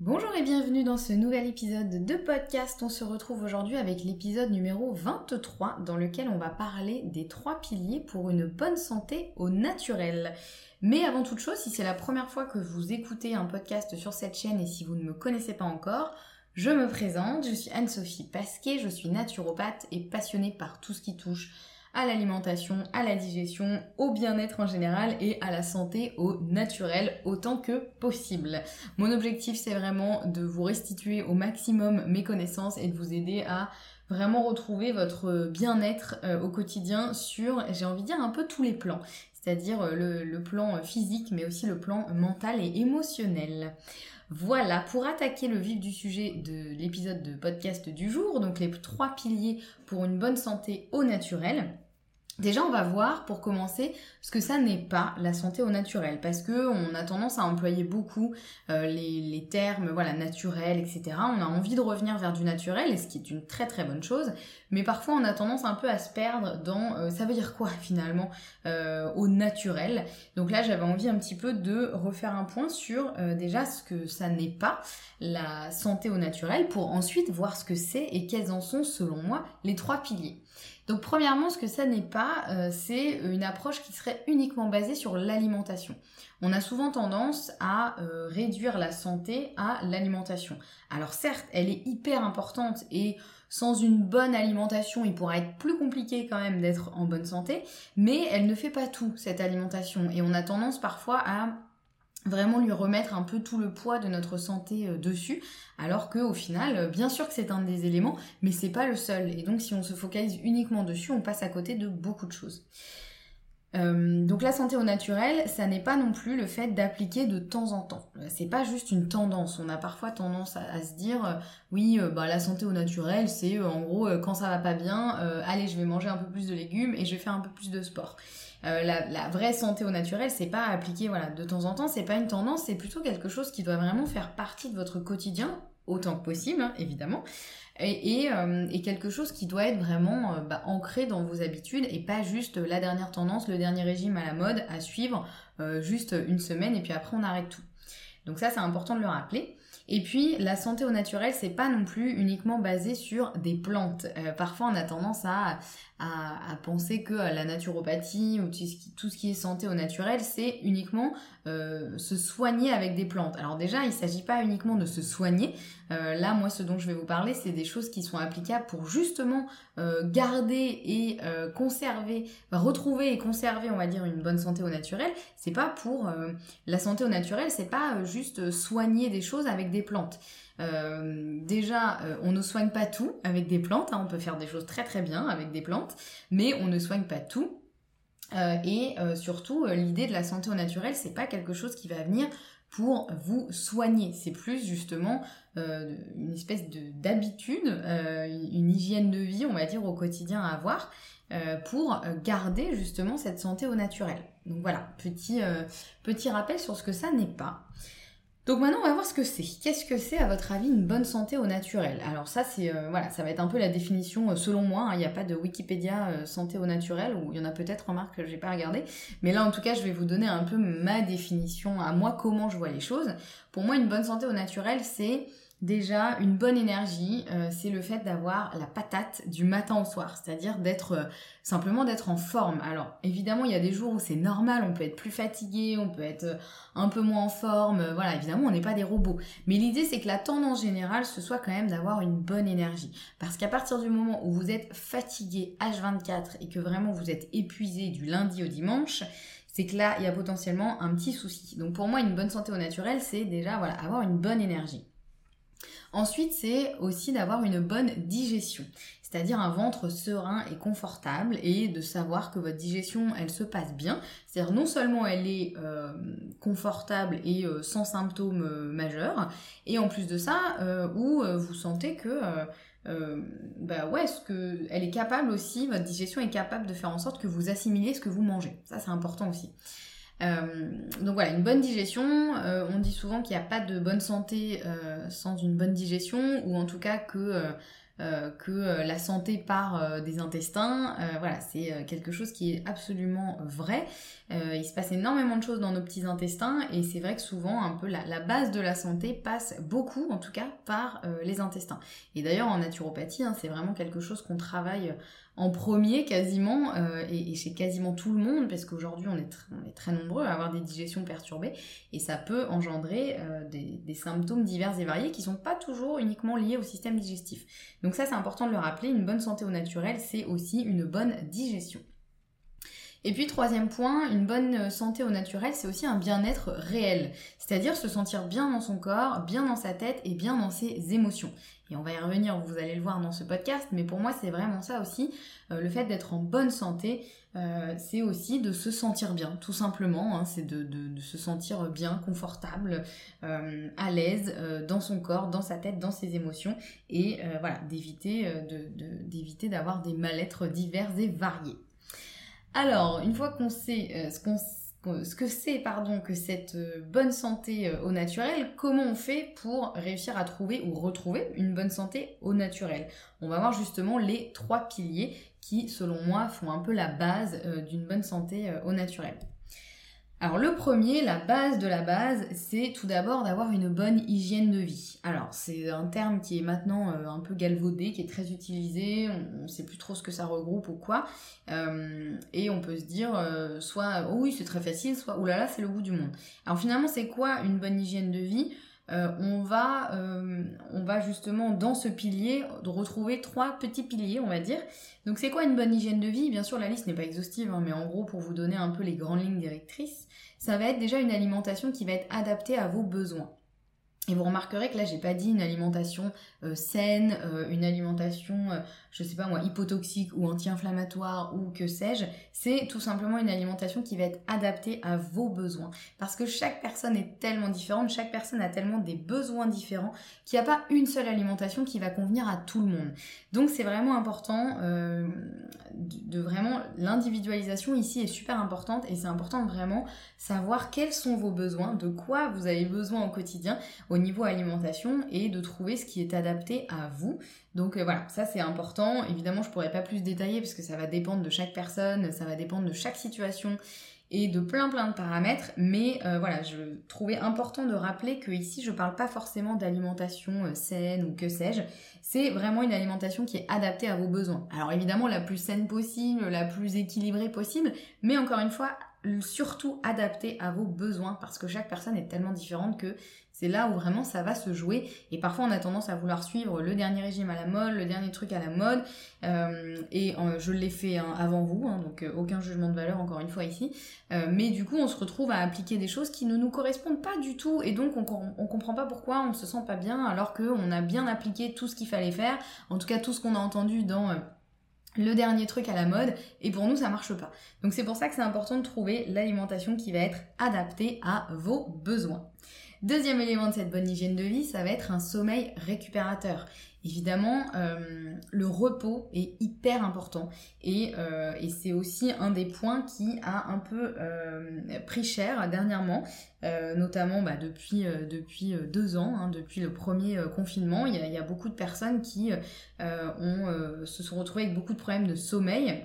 Bonjour et bienvenue dans ce nouvel épisode de podcast. On se retrouve aujourd'hui avec l'épisode numéro 23 dans lequel on va parler des trois piliers pour une bonne santé au naturel. Mais avant toute chose, si c'est la première fois que vous écoutez un podcast sur cette chaîne et si vous ne me connaissez pas encore, je me présente, je suis Anne-Sophie Pasquet, je suis naturopathe et passionnée par tout ce qui touche à l'alimentation, à la digestion, au bien-être en général et à la santé au naturel autant que possible. Mon objectif c'est vraiment de vous restituer au maximum mes connaissances et de vous aider à vraiment retrouver votre bien-être euh, au quotidien sur, j'ai envie de dire, un peu tous les plans. C'est-à-dire euh, le, le plan physique mais aussi le plan mental et émotionnel. Voilà, pour attaquer le vif du sujet de l'épisode de podcast du jour, donc les trois piliers pour une bonne santé au naturel. Déjà, on va voir pour commencer ce que ça n'est pas la santé au naturel, parce que on a tendance à employer beaucoup euh, les, termes, voilà, naturel, etc. On a envie de revenir vers du naturel, et ce qui est une très très bonne chose, mais parfois on a tendance un peu à se perdre dans euh, ça veut dire quoi finalement euh, au naturel. Donc là, j'avais envie un petit peu de refaire un point sur déjà ce que ça n'est pas la santé au naturel, pour ensuite voir ce que c'est et quels en sont selon moi les trois piliers. Donc premièrement, ce que ça n'est pas, euh, c'est une approche qui serait uniquement basée sur l'alimentation. On a souvent tendance à euh, réduire la santé à l'alimentation. Alors certes, elle est hyper importante et sans une bonne alimentation, il pourra être plus compliqué quand même d'être en bonne santé, mais elle ne fait pas tout, cette alimentation. Et on a tendance parfois à vraiment lui remettre un peu tout le poids de notre santé euh, dessus, alors que au final, euh, bien sûr que c'est un des éléments, mais c'est pas le seul. Et donc si on se focalise uniquement dessus, on passe à côté de beaucoup de choses. Euh, donc la santé au naturel, ça n'est pas non plus le fait d'appliquer de temps en temps. C'est pas juste une tendance. On a parfois tendance à, se dire, oui, bah la santé au naturel, c'est en gros quand ça va pas bien, allez, je vais manger un peu plus de légumes et je vais faire un peu plus de sport. Euh, la, vraie santé au naturel, c'est pas appliquer voilà de temps en temps, c'est pas une tendance, c'est plutôt quelque chose qui doit vraiment faire partie de votre quotidien autant que possible, hein, évidemment, euh, et, quelque chose qui doit être vraiment euh, bah, ancré dans vos habitudes et pas juste la dernière tendance, le dernier régime à la mode à suivre juste une semaine et puis après on arrête tout. Donc ça c'est important de le rappeler. Et puis la santé au naturel, c'est pas non plus uniquement basé sur des plantes. parfois on a tendance à, à, penser que la naturopathie ou tout ce qui, est santé au naturel, c'est uniquement euh, se soigner avec des plantes. Alors déjà, il ne s'agit pas uniquement de se soigner. Euh, là, moi, ce dont je vais vous parler, c'est des choses qui sont applicables pour justement euh, garder et conserver, retrouver et conserver, on va dire, une bonne santé au naturel. C'est pas pour la santé au naturel, c'est pas juste soigner des choses avec des plantes. Euh, déjà, euh, on ne soigne pas tout avec des plantes, hein. on peut faire des choses très très bien avec des plantes, mais on ne soigne pas tout. Euh, et surtout, l'idée de la santé au naturel, c'est pas quelque chose qui va venir pour vous soigner. C'est plus justement une espèce d'habitude, une hygiène de vie, on va dire, au quotidien à avoir. pour garder justement cette santé au naturel. Donc voilà, petit, petit rappel sur ce que ça n'est pas. Donc maintenant, on va voir ce que c'est. Qu'est-ce que c'est, à votre avis, une bonne santé au naturel? Alors ça, c'est euh, voilà, ça va être un peu la définition euh, selon moi. Hein. Il n'y a pas de Wikipédia euh, santé au naturel, ou il y en a peut-être, remarque, que j'ai pas regardé. Mais là, en tout cas, je vais vous donner un peu ma définition à moi, comment je vois les choses. Pour moi, une bonne santé au naturel, c'est Déjà, une bonne énergie, euh, c'est le fait d'avoir la patate du matin au soir, c'est-à-dire d'être euh, simplement d'être en forme. Alors, évidemment, il y a des jours où c'est normal, on peut être plus fatigué, on peut être euh, un peu moins en forme, voilà, évidemment, on n'est pas des robots. Mais l'idée, c'est que la tendance générale, ce soit quand même d'avoir une bonne énergie. Parce qu'à partir du moment où vous êtes fatigué H24 et que vraiment vous êtes épuisé du lundi au dimanche, c'est que là, il y a potentiellement un petit souci. Donc pour moi, une bonne santé au naturel, c'est déjà voilà, avoir une bonne énergie. Ensuite, c'est aussi d'avoir une bonne digestion, c'est-à-dire un ventre serein et confortable et de savoir que votre digestion, elle se passe bien. C'est-à-dire non seulement elle est euh, confortable et euh, sans symptômes euh, majeurs, et en plus de ça, où vous sentez que bah ouais, est capable aussi, votre digestion est capable de faire en sorte que vous assimilez ce que vous mangez. Ça, c'est important aussi. Euh, donc voilà, une bonne digestion. Euh, on dit souvent qu'il n'y a pas de bonne santé euh, sans une bonne digestion, ou en tout cas que que la santé part des intestins. voilà, c'est quelque chose qui est absolument vrai. il se passe énormément de choses dans nos petits intestins et c'est vrai que souvent un peu la, base de la santé passe beaucoup, en tout cas, par les intestins. Et d'ailleurs en naturopathie, hein, c'est vraiment quelque chose qu'on travaille en premier quasiment, euh, et, chez quasiment tout le monde, parce qu'aujourd'hui on, est on est très nombreux à avoir des digestions perturbées, et ça peut engendrer euh, des, des, symptômes divers et variés qui sont pas toujours uniquement liés au système digestif. Donc ça c'est important de le rappeler, une bonne santé au naturel, c'est aussi une bonne digestion. Et puis troisième point, une bonne santé au naturel, c'est aussi un bien-être réel, c'est-à-dire se sentir bien dans son corps, bien dans sa tête et bien dans ses émotions. Et on va y revenir, vous allez le voir dans ce podcast, mais pour moi c'est vraiment ça aussi, euh, le fait d'être en bonne santé, euh, c'est aussi de se sentir bien, tout simplement, hein. c'est de, se sentir bien, confortable, euh, à l'aise dans son corps, dans sa tête, dans ses émotions, et voilà, d'éviter d'éviter d'avoir des mal-être divers et variés. Alors, une fois qu'on sait ce qu'on ce que c'est que cette euh, bonne santé euh, au naturel, comment on fait pour réussir à trouver ou retrouver une bonne santé au naturel? On va voir justement les trois piliers qui selon moi font un peu la base euh, d'une bonne santé au naturel. Alors le premier, la base de la base, c'est tout d'abord d'avoir une bonne hygiène de vie. Alors c'est un terme qui est maintenant euh, un peu galvaudé, qui est très utilisé, on ne sait plus trop ce que ça regroupe ou quoi, euh, et on peut se dire euh, soit oh oui c'est très facile, soit oulala là, c'est le bout du monde. Alors finalement c'est quoi une bonne hygiène de vie? On, va, on va justement dans ce pilier retrouver trois petits piliers, on va dire. Donc c'est quoi une bonne hygiène de vie? Bien sûr la liste n'est pas exhaustive, hein, mais en gros pour vous donner un peu les grandes lignes directrices ça va être déjà une alimentation qui va être adaptée à vos besoins. Et vous remarquerez que là, j'ai pas dit une alimentation euh, saine, euh, une alimentation, euh, je sais pas moi, hypotoxique ou anti-inflammatoire ou que sais-je. C'est tout simplement une alimentation qui va être adaptée à vos besoins. Parce que chaque personne est tellement différente, chaque personne a tellement des besoins différents qu'il n'y a pas une seule alimentation qui va convenir à tout le monde. Donc c'est vraiment important de, vraiment l'individualisation ici est super importante et c'est important vraiment savoir quels sont vos besoins, de quoi vous avez besoin au quotidien au niveau alimentation et de trouver ce qui est adapté à vous. Donc euh, voilà, ça c'est important. Évidemment, je pourrais pas plus détailler parce que ça va dépendre de chaque personne, ça va dépendre de chaque situation et de plein plein de paramètres, mais euh, voilà, je trouvais important de rappeler que ici je parle pas forcément d'alimentation euh, saine ou que sais-je, c'est vraiment une alimentation qui est adaptée à vos besoins. Alors évidemment la plus saine possible, la plus équilibrée possible, mais encore une fois surtout adaptée à vos besoins parce que chaque personne est tellement différente que c'est là où vraiment ça va se jouer. Et parfois on a tendance à vouloir suivre le dernier régime à la mode, le dernier truc à la mode. Euh, et euh, je l'ai fait hein, avant vous, hein, donc euh, aucun jugement de valeur encore une fois ici. mais du coup on se retrouve à appliquer des choses qui ne nous correspondent pas du tout. Et donc on, on comprend pas pourquoi on se sent pas bien alors qu'on a bien appliqué tout ce qu'il fallait faire. En tout cas tout ce qu'on a entendu dans le dernier truc à la mode et pour nous ça marche pas. Donc c'est pour ça que c'est important de trouver l'alimentation qui va être adaptée à vos besoins. Deuxième élément de cette bonne hygiène de vie, ça va être un sommeil récupérateur. Évidemment, euh, le repos est hyper important et, euh, et c'est aussi un des points qui a un peu euh, pris cher dernièrement, notamment bah, depuis, depuis deux ans, hein, depuis le premier confinement. Il y, a, beaucoup de personnes qui se sont retrouvées avec beaucoup de problèmes de sommeil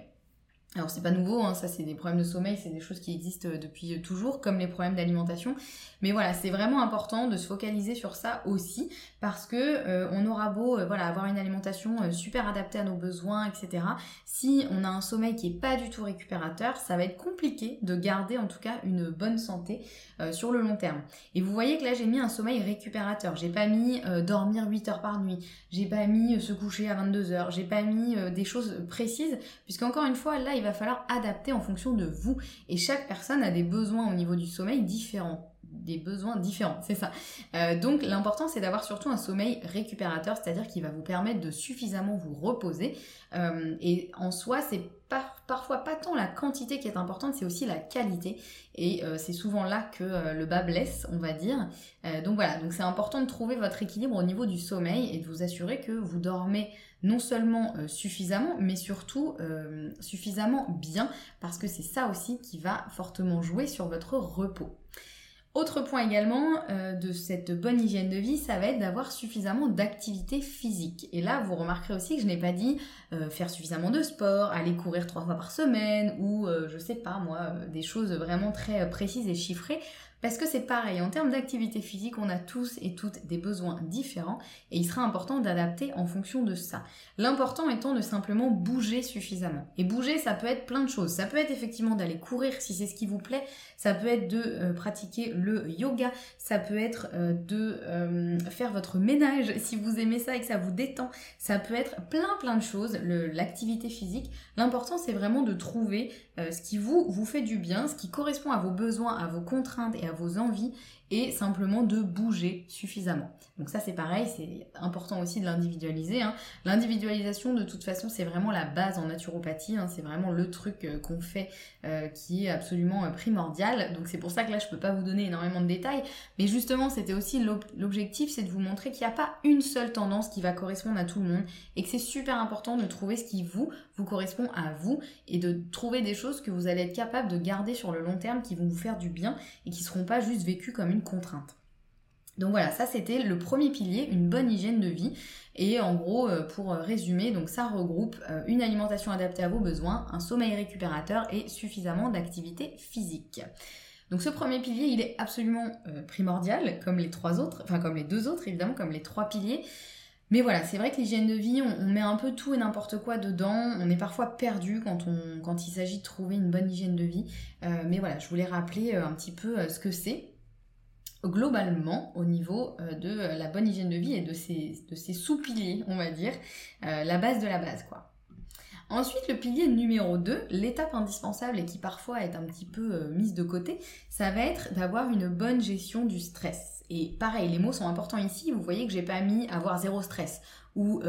Alors c'est pas nouveau, hein, ça c'est des problèmes de sommeil, c'est des choses qui existent euh, depuis euh, toujours, comme les problèmes d'alimentation. Mais voilà, c'est vraiment important de se focaliser sur ça aussi, parce que euh, on aura beau voilà avoir une alimentation super adaptée à nos besoins, etc. Si on a un sommeil qui est pas du tout récupérateur, ça va être compliqué de garder en tout cas une bonne santé sur le long terme. Et vous voyez que là j'ai mis un sommeil récupérateur. J'ai pas mis dormir 8 heures par nuit, j'ai pas mis se coucher à 22 heures, j'ai pas mis des choses précises, puisqu'encore une fois là il va falloir adapter en fonction de vous. Et chaque personne a des besoins au niveau du sommeil différents des besoins différents, c'est ça. Euh, donc l'important c'est d'avoir surtout un sommeil récupérateur, c'est-à-dire qui va vous permettre de suffisamment vous reposer. Euh, et en soi, c'est parfois pas tant la quantité qui est importante, c'est aussi la qualité. Et euh, c'est souvent là que le bas blesse, on va dire. donc voilà, donc c'est important de trouver votre équilibre au niveau du sommeil et de vous assurer que vous dormez non seulement suffisamment, mais surtout suffisamment bien, parce que c'est ça aussi qui va fortement jouer sur votre repos. Autre point également euh, de cette bonne hygiène de vie, ça va être d'avoir suffisamment d'activité physique. Et là, vous remarquerez aussi que je n'ai pas dit euh, faire suffisamment de sport, aller courir trois fois par semaine ou euh, je sais pas moi, des choses vraiment très précises et chiffrées. Parce que c'est pareil, en termes d'activité physique, on a tous et toutes des besoins différents et il sera important d'adapter en fonction de ça. L'important étant de simplement bouger suffisamment. Et bouger, ça peut être plein de choses. Ça peut être effectivement d'aller courir si c'est ce qui vous plaît, ça peut être de euh, pratiquer le yoga, ça peut être euh, de euh, faire votre ménage si vous aimez ça et que ça vous détend, ça peut être plein plein de choses, l'activité physique. L'important c'est vraiment de trouver ce qui vous, vous fait du bien, ce qui correspond à vos besoins, à vos contraintes et à vos envies et simplement de bouger suffisamment. Donc ça c'est pareil, c'est important aussi de l'individualiser. Hein. L'individualisation de toute façon c'est vraiment la base en naturopathie, hein. c'est vraiment le truc euh, qu'on fait euh, qui est absolument euh, primordial. Donc c'est pour ça que là je peux pas vous donner énormément de détails, mais justement c'était aussi l'objectif, c'est de vous montrer qu'il n'y a pas une seule tendance qui va correspondre à tout le monde et que c'est super important de trouver ce qui vous vous correspond à vous et de trouver des choses que vous allez être capable de garder sur le long terme qui vont vous faire du bien et qui seront pas juste vécues comme une contrainte. Donc voilà, ça c'était le premier pilier, une bonne hygiène de vie. Et en gros, euh, pour résumer, donc ça regroupe euh, une alimentation adaptée à vos besoins, un sommeil récupérateur et suffisamment d'activité physique. Donc ce premier pilier, il est absolument euh, primordial, comme les trois autres, enfin comme les deux autres évidemment, comme les trois piliers. Mais voilà, c'est vrai que l'hygiène de vie, on, met un peu tout et n'importe quoi dedans. On est parfois perdu quand, on, quand il s'agit de trouver une bonne hygiène de vie. mais voilà, je voulais rappeler un petit peu ce que c'est globalement au niveau euh, de euh, la bonne hygiène de vie et de ces sous-piliers, on va dire, euh, la base de la base quoi. Ensuite, le pilier numéro 2, l'étape indispensable et qui parfois est un petit peu mise de côté, ça va être d'avoir une bonne gestion du stress. Et pareil, les mots sont importants ici, vous voyez que j'ai pas mis avoir zéro stress ou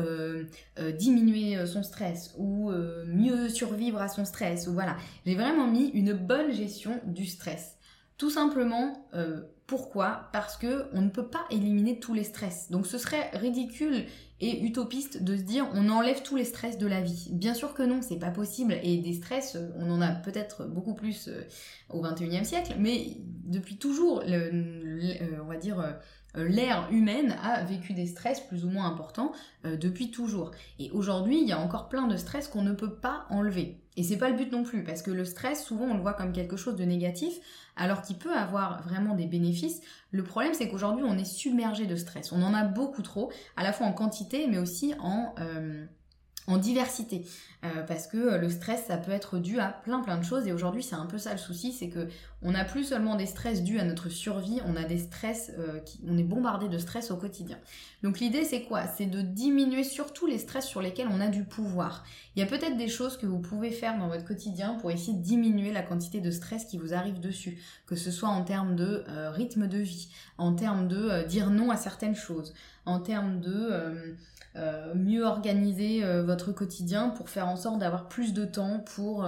diminuer son stress ou mieux survivre à son stress ou voilà. J'ai vraiment mis une bonne gestion du stress. Tout simplement pourquoi? Parce que on ne peut pas éliminer tous les stress. Donc ce serait ridicule et utopiste de se dire on enlève tous les stress de la vie. Bien sûr que non, c'est pas possible. Et des stress, on en a peut-être beaucoup plus euh, au 21e siècle, mais depuis toujours, euh, on va dire euh, l'ère humaine a vécu des stress plus ou moins importants depuis toujours. Et aujourd'hui, il y a encore plein de stress qu'on ne peut pas enlever. Et c'est pas le but non plus, parce que le stress, souvent, on le voit comme quelque chose de négatif, alors qu'il peut avoir vraiment des bénéfices. Le problème, c'est qu'aujourd'hui, on est submergé de stress. On en a beaucoup trop, à la fois en quantité, mais aussi en... Euh, diversité euh, parce que euh, le stress ça peut être dû à plein plein de choses et aujourd'hui c'est un peu ça le souci c'est que on n'a plus seulement des stress dus à notre survie on a des stress euh, qui, on est bombardé de stress au quotidien. Donc l'idée c'est quoi? C'est de diminuer surtout les stress sur lesquels on a du pouvoir. Il y a peut-être des choses que vous pouvez faire dans votre quotidien pour essayer de diminuer la quantité de stress qui vous arrive dessus. Que ce soit en termes de rythme de vie en termes de dire non à certaines choses en termes de euh, mieux organiser euh, votre quotidien pour faire en sorte d'avoir plus de temps pour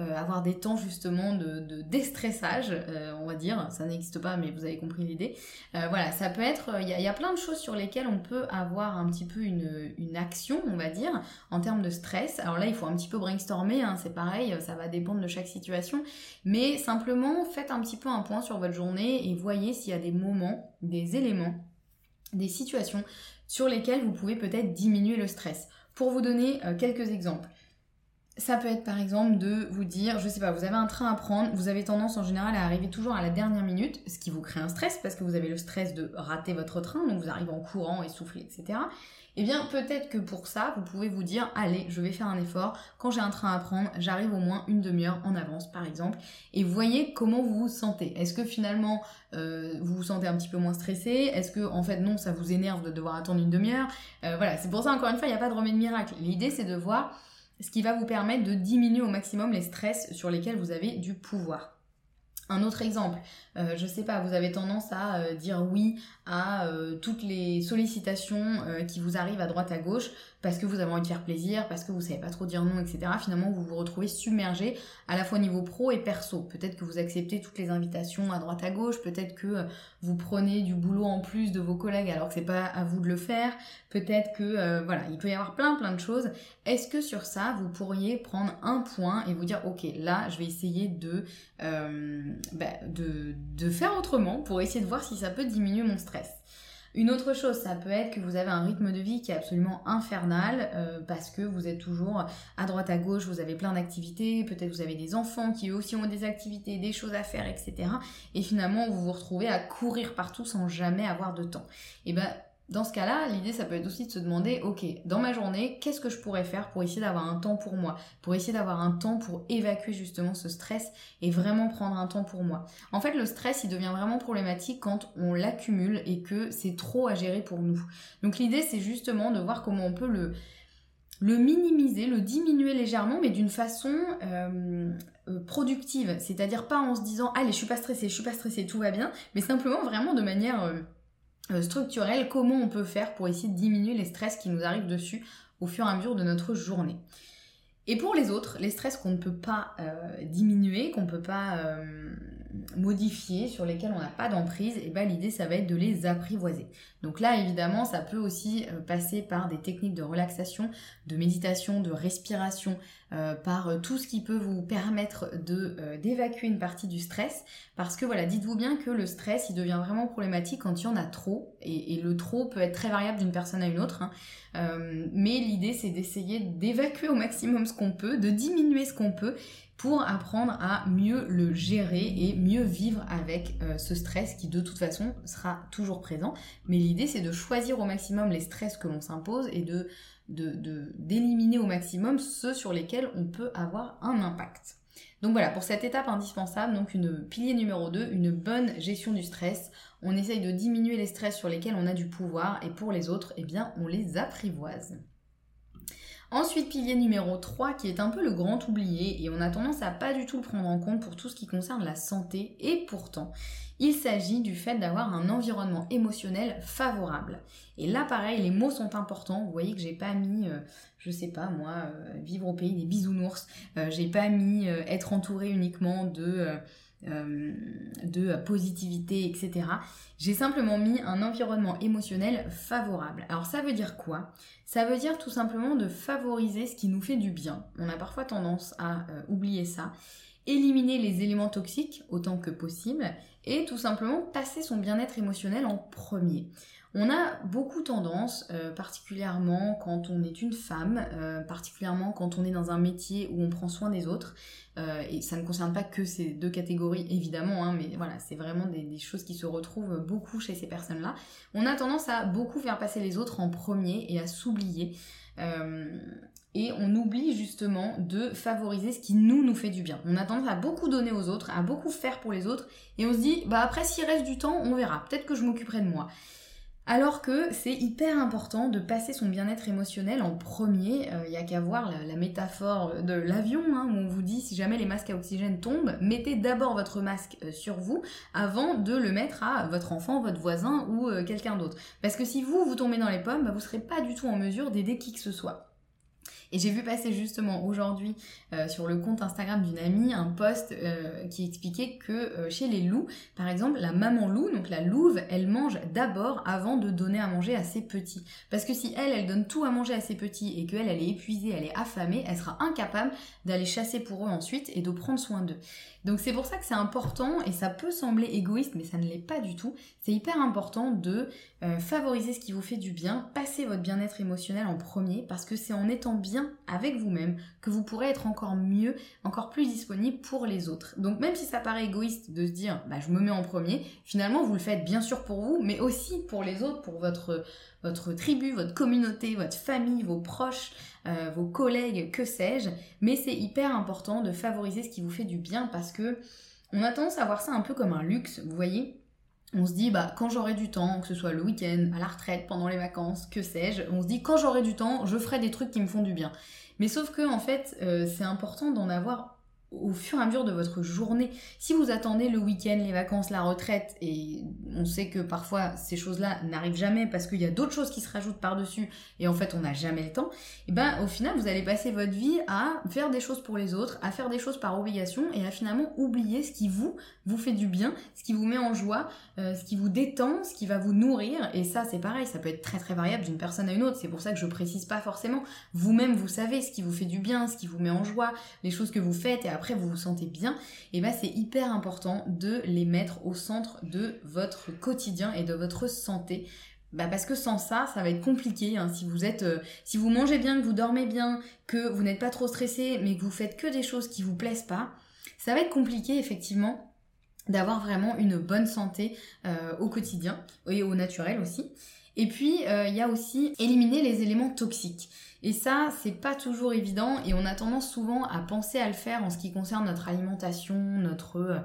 euh, avoir des temps justement de, déstressage, on va dire. Ça n'existe pas, mais vous avez compris l'idée. voilà, ça peut être. Il y, a plein de choses sur lesquelles on peut avoir un petit peu une, action, on va dire, en termes de stress. Alors là, il faut un petit peu brainstormer, hein, c'est pareil, ça va dépendre de chaque situation. Mais simplement, faites un petit peu un point sur votre journée et voyez s'il y a des moments, des éléments des situations sur lesquelles vous pouvez peut-être diminuer le stress. Pour vous donner euh, quelques exemples, ça peut être par exemple de vous dire, je sais pas, vous avez un train à prendre, vous avez tendance en général à arriver toujours à la dernière minute, ce qui vous crée un stress parce que vous avez le stress de rater votre train, donc vous arrivez en courant, essoufflé, etc. Eh bien, peut-être que pour ça, vous pouvez vous dire, allez, je vais faire un effort. Quand j'ai un train à prendre, j'arrive au moins une demi-heure en avance, par exemple. Et voyez comment vous vous sentez. Est-ce que finalement, euh, vous vous sentez un petit peu moins stressé? Est-ce que, en fait, non, ça vous énerve de devoir attendre une demi-heure? Euh, Voilà, c'est pour ça, encore une fois, il n'y a pas de remède miracle. L'idée, c'est de voir ce qui va vous permettre de diminuer au maximum les stress sur lesquels vous avez du pouvoir. Un autre exemple, euh, je sais pas, vous avez tendance à euh, dire oui à euh, toutes les sollicitations qui vous arrivent à droite à gauche parce que vous avez envie de faire plaisir, parce que vous savez pas trop dire non, etc. Finalement, vous vous retrouvez submergé à la fois niveau pro et perso. Peut-être que vous acceptez toutes les invitations à droite à gauche, peut-être que vous prenez du boulot en plus de vos collègues alors que c'est pas à vous de le faire. Peut-être que voilà, il peut y avoir plein plein de choses. Est-ce que sur ça, vous pourriez prendre un point et vous dire ok, là, je vais essayer de bah, de, de faire autrement pour essayer de voir si ça peut diminuer mon stress. Une autre chose, ça peut être que vous avez un rythme de vie qui est absolument infernal euh, parce que vous êtes toujours à droite à gauche, vous avez plein d'activités, peut-être vous avez des enfants qui eux aussi ont des activités, des choses à faire, etc. Et finalement, vous vous retrouvez à courir partout sans jamais avoir de temps. Et ben dans ce cas-là, l'idée, ça peut être aussi de se demander, ok, dans ma journée, qu'est-ce que je pourrais faire pour essayer d'avoir un temps pour moi, pour essayer d'avoir un temps pour évacuer justement ce stress et vraiment prendre un temps pour moi. En fait, le stress, il devient vraiment problématique quand on l'accumule et que c'est trop à gérer pour nous. Donc l'idée, c'est justement de voir comment on peut le le minimiser, le diminuer légèrement, mais d'une façon euh, euh, productive. C'est-à-dire pas en se disant, allez, je suis pas stressée, je suis pas stressée, tout va bien, mais simplement vraiment de manière... Euh, structurel, comment on peut faire pour essayer de diminuer les stress qui nous arrivent dessus au fur et à mesure de notre journée. Et pour les autres, les stress qu'on ne peut pas euh, diminuer, qu'on ne peut pas euh, modifier, sur lesquels on n'a pas d'emprise, et ben l'idée ça va être de les apprivoiser. Donc là évidemment ça peut aussi passer par des techniques de relaxation, de méditation, de respiration, euh, par euh, tout ce qui peut vous permettre euh, d'évacuer une partie du stress. Parce que voilà, dites-vous bien que le stress, il devient vraiment problématique quand il y en a trop. Et, le trop peut être très variable d'une personne à une autre. Hein. mais l'idée, c'est d'essayer d'évacuer au maximum ce qu'on peut, de diminuer ce qu'on peut pour apprendre à mieux le gérer et mieux vivre avec ce stress qui de toute façon sera toujours présent. Mais l'idée c'est de choisir au maximum les stress que l'on s'impose et de d'éliminer au maximum ceux sur lesquels on peut avoir un impact. Donc voilà, pour cette étape indispensable, donc une pilier numéro 2, une bonne gestion du stress. On essaye de diminuer les stress sur lesquels on a du pouvoir et pour les autres, eh bien, on les apprivoise. Ensuite, pilier numéro 3 qui est un peu le grand oublié et on a tendance à pas du tout le prendre en compte pour tout ce qui concerne la santé et pourtant, il s'agit du fait d'avoir un environnement émotionnel favorable. Et là, pareil, les mots sont importants. Vous voyez que j'ai pas mis, euh, je sais pas moi, euh, vivre au pays des bisounours. Euh, j'ai pas mis être entouré uniquement de de positivité, etc. J'ai simplement mis un environnement émotionnel favorable. Alors ça veut dire quoi? Ça veut dire tout simplement de favoriser ce qui nous fait du bien. On a parfois tendance à oublier ça éliminer les éléments toxiques autant que possible et tout simplement passer son bien-être émotionnel en premier. On a beaucoup tendance, euh, particulièrement quand on est une femme, euh, particulièrement quand on est dans un métier où on prend soin des autres, euh, et ça ne concerne pas que ces deux catégories évidemment, hein, mais voilà, c'est vraiment des, choses qui se retrouvent beaucoup chez ces personnes-là. On a tendance à beaucoup faire passer les autres en premier et à s'oublier et on oublie justement de favoriser ce qui nous nous fait du bien. On a tendance à beaucoup donner aux autres, à beaucoup faire pour les autres, et on se dit, bah après s'il reste du temps, on verra, peut-être que je m'occuperai de moi. Alors que c'est hyper important de passer son bien-être émotionnel en premier. Il euh, n'y a qu'à voir la, métaphore de l'avion, hein, où on vous dit si jamais les masques à oxygène tombent, mettez d'abord votre masque euh, sur vous avant de le mettre à votre enfant, votre voisin ou euh, quelqu'un d'autre. Parce que si vous, vous tombez dans les pommes, bah, vous ne serez pas du tout en mesure d'aider qui que ce soit. Et j'ai vu passer justement aujourd'hui euh, sur le compte Instagram d'une amie un post euh, qui expliquait que euh, chez les loups, par exemple, la maman loup, donc la louve, elle mange d'abord avant de donner à manger à ses petits. Parce que si elle, elle donne tout à manger à ses petits et qu'elle, elle est épuisée, elle est affamée, elle sera incapable d'aller chasser pour eux ensuite et de prendre soin d'eux. Donc c'est pour ça que c'est important et ça peut sembler égoïste mais ça ne l'est pas du tout. C'est hyper important de favoriser ce qui vous fait du bien, passer votre bien-être émotionnel en premier parce que c'est en étant bien avec vous-même que vous pourrez être encore mieux, encore plus disponible pour les autres. Donc même si ça paraît égoïste de se dire bah, je me mets en premier, finalement vous le faites bien sûr pour vous, mais aussi pour les autres, pour votre, votre tribu, votre communauté, votre famille, vos proches, euh, vos collègues, que sais-je. Mais c'est hyper important de favoriser ce qui vous fait du bien parce que on a tendance à voir ça un peu comme un luxe, vous voyez on se dit, bah, quand j'aurai du temps, que ce soit le week-end, à la retraite, pendant les vacances, que sais-je, on se dit, quand j'aurai du temps, je ferai des trucs qui me font du bien. Mais sauf que, en fait, euh, c'est important d'en avoir au fur et à mesure de votre journée. Si vous attendez le week-end, les vacances, la retraite, et on sait que parfois ces choses-là n'arrivent jamais parce qu'il y a d'autres choses qui se rajoutent par-dessus et en fait on n'a jamais le temps, et ben au final vous allez passer votre vie à faire des choses pour les autres, à faire des choses par obligation et à finalement oublier ce qui vous vous fait du bien, ce qui vous met en joie, euh, ce qui vous détend, ce qui va vous nourrir. Et ça c'est pareil, ça peut être très très variable d'une personne à une autre. C'est pour ça que je précise pas forcément. Vous-même vous savez ce qui vous fait du bien, ce qui vous met en joie, les choses que vous faites et après vous vous sentez bien, et ben c'est hyper important de les mettre au centre de votre quotidien et de votre santé. Bah parce que sans ça, ça va être compliqué. Hein. Si vous êtes, euh, si vous mangez bien, que vous dormez bien, que vous n'êtes pas trop stressé, mais que vous faites que des choses qui vous plaisent pas, ça va être compliqué effectivement d'avoir vraiment une bonne santé euh, au quotidien et au naturel aussi. Et puis euh, il y a aussi éliminer les éléments toxiques. Et ça, c'est pas toujours évident et on a tendance souvent à penser à le faire en ce qui concerne notre alimentation, notre, euh,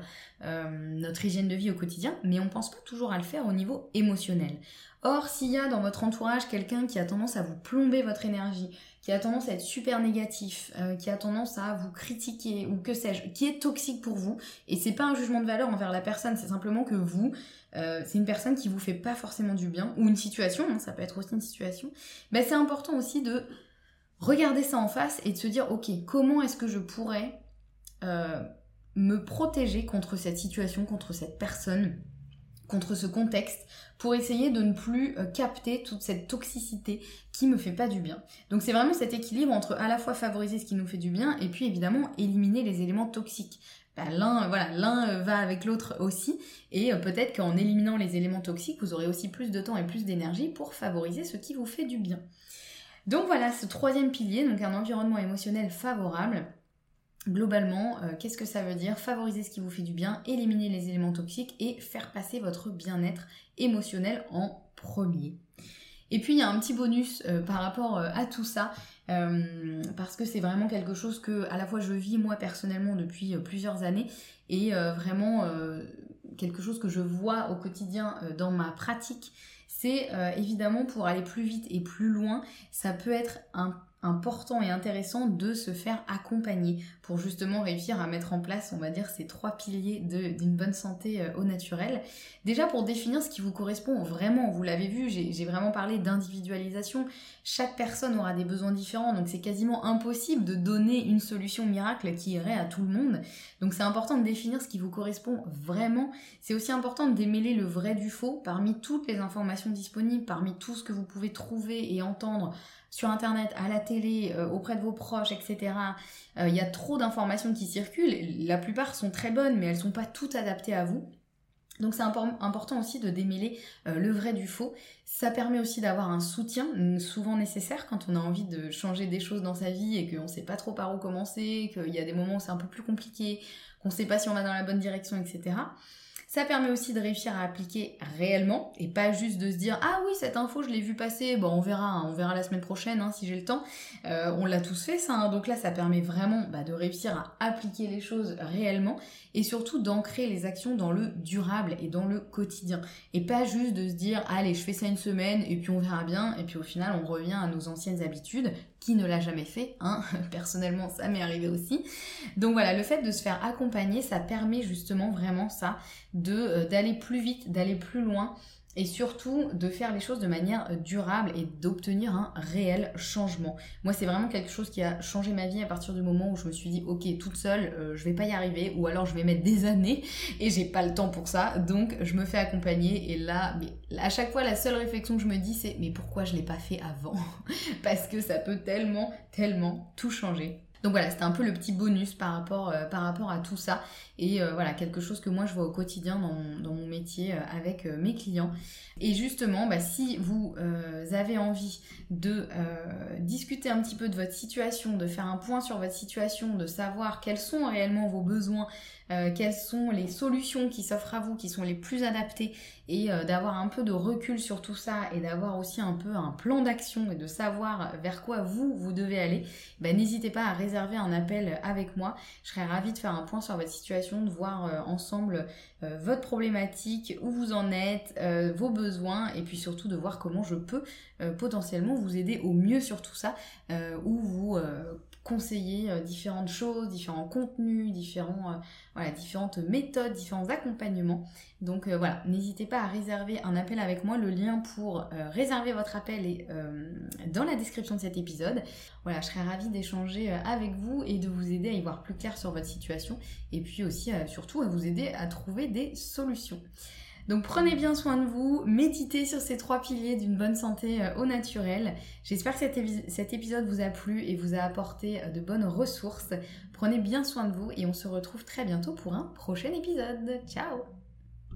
euh, notre hygiène de vie au quotidien, mais on pense pas toujours à le faire au niveau émotionnel. Or, s'il y a dans votre entourage quelqu'un qui a tendance à vous plomber votre énergie, qui a tendance à être super négatif, qui a tendance à vous critiquer ou que sais-je, qui est toxique pour vous, et c'est pas un jugement de valeur envers la personne, c'est simplement que vous, c'est une personne qui vous fait pas forcément du bien, ou une situation, hein, ça peut être aussi une situation, ben c'est important aussi de regarder ça en face et de se dire, ok, comment est-ce que je pourrais euh, me protéger contre cette situation, contre cette personne, contre ce contexte, pour essayer de ne plus euh, capter toute cette toxicité qui me fait pas du bien. Donc c'est vraiment cet équilibre entre à la fois favoriser ce qui nous fait du bien et puis évidemment éliminer les éléments toxiques. Ben, l'un l'un euh, va avec l'autre aussi et peut-être qu'en éliminant les éléments toxiques vous aurez aussi plus de temps et plus d'énergie pour favoriser ce qui vous fait du bien. Donc voilà, ce troisième pilier, donc un environnement émotionnel favorable. Globalement, euh, qu'est-ce que ça veut dire? Favoriser ce qui vous fait du bien, éliminer les éléments toxiques et faire passer votre bien-être émotionnel en premier. Et puis il y a un petit bonus euh, par rapport euh, à tout ça, parce que c'est vraiment quelque chose que à la fois je vis moi personnellement depuis plusieurs années et vraiment quelque chose que je vois au quotidien dans ma pratique c'est euh, évidemment pour aller plus vite et plus loin, ça peut être un important et intéressant de se faire accompagner pour justement réussir à mettre en place, on va dire, ces trois piliers d'une bonne santé euh, au naturel. Déjà pour définir ce qui vous correspond vraiment, vous l'avez vu, j'ai vraiment parlé d'individualisation. Chaque personne aura des besoins différents, donc c'est quasiment impossible de donner une solution miracle qui irait à tout le monde. Donc c'est important de définir ce qui vous correspond vraiment. C'est aussi important de démêler le vrai du faux parmi toutes les informations disponibles, parmi tout ce que vous pouvez trouver et entendre sur Internet, à la télé, euh, auprès de vos proches, etc. Euh, il y a trop d'informations qui circulent. La plupart sont très bonnes, mais elles sont pas toutes adaptées à vous. Donc c'est important aussi de démêler euh, le vrai du faux. Ça permet aussi d'avoir un soutien, souvent nécessaire quand on a envie de changer des choses dans sa vie et qu'on ne sait pas trop par où commencer, qu'il y a des moments où c'est un peu plus compliqué, qu'on ne sait pas si on va dans la bonne direction, etc. Ça permet aussi de réussir à appliquer réellement et pas juste de se dire ah oui cette info je l'ai vu passer, on verra, hein, on verra la semaine prochaine hein, si j'ai le temps. Euh, on l'a tous fait ça, hein. donc là ça permet vraiment bah, de réussir à appliquer les choses réellement et surtout d'ancrer les actions dans le durable et dans le quotidien et pas juste de se dire allez je fais ça une semaine et puis on verra bien et puis au final on revient à nos anciennes habitudes qui ne l'a jamais fait, hein personnellement ça m'est arrivé aussi. Donc voilà, le fait de se faire accompagner, ça permet justement vraiment ça, de euh, d'aller plus vite, d'aller plus loin et surtout de faire les choses de manière euh, durable et d'obtenir un réel changement. Moi, c'est vraiment quelque chose qui a changé ma vie à partir du moment où je me suis dit, ok, toute seule, euh, je vais pas y arriver, ou alors je vais mettre des années et j'ai pas le temps pour ça, donc je me fais accompagner. Et là, à chaque fois, la seule réflexion que je me dis, c'est, mais pourquoi je l'ai pas fait avant? Parce que ça peut tellement, tellement tout changer. Donc voilà, c'était un peu le petit bonus par rapport, euh, à tout ça. Et euh, voilà, quelque chose que moi je vois au quotidien dans mon, métier euh, avec mes clients. Et justement, bah, si vous avez envie de discuter un petit peu de votre situation, de faire un point sur votre situation, de savoir quels sont réellement vos besoins, quelles sont les solutions qui s'offrent à vous, qui sont les plus adaptées, et d'avoir un peu de recul sur tout ça, et d'avoir aussi un peu un plan d'action, et de savoir vers quoi vous, vous devez aller, bah, n'hésitez pas à réserver un appel avec moi. Je serais ravie de faire un point sur votre situation, de voir euh, ensemble euh, votre problématique, où vous en êtes, euh, vos besoins, et puis surtout de voir comment je peux potentiellement vous aider au mieux sur tout ça, ou vous conseiller euh, différentes choses, différents contenus, euh, différentes méthodes, différents accompagnements. Donc euh, voilà, n'hésitez pas à réserver un appel avec moi. Le lien pour réserver votre appel est dans la description de cet épisode. Voilà, je serais ravie d'échanger avec vous et de vous aider à y voir plus clair sur votre situation et puis aussi surtout à vous aider à trouver des solutions. Donc prenez bien soin de vous, méditez sur ces trois piliers d'une bonne santé euh, au naturel. J'espère que cet, épisode vous a plu et vous a apporté euh, de bonnes ressources. Prenez bien soin de vous et on se retrouve très bientôt pour un prochain épisode. Ciao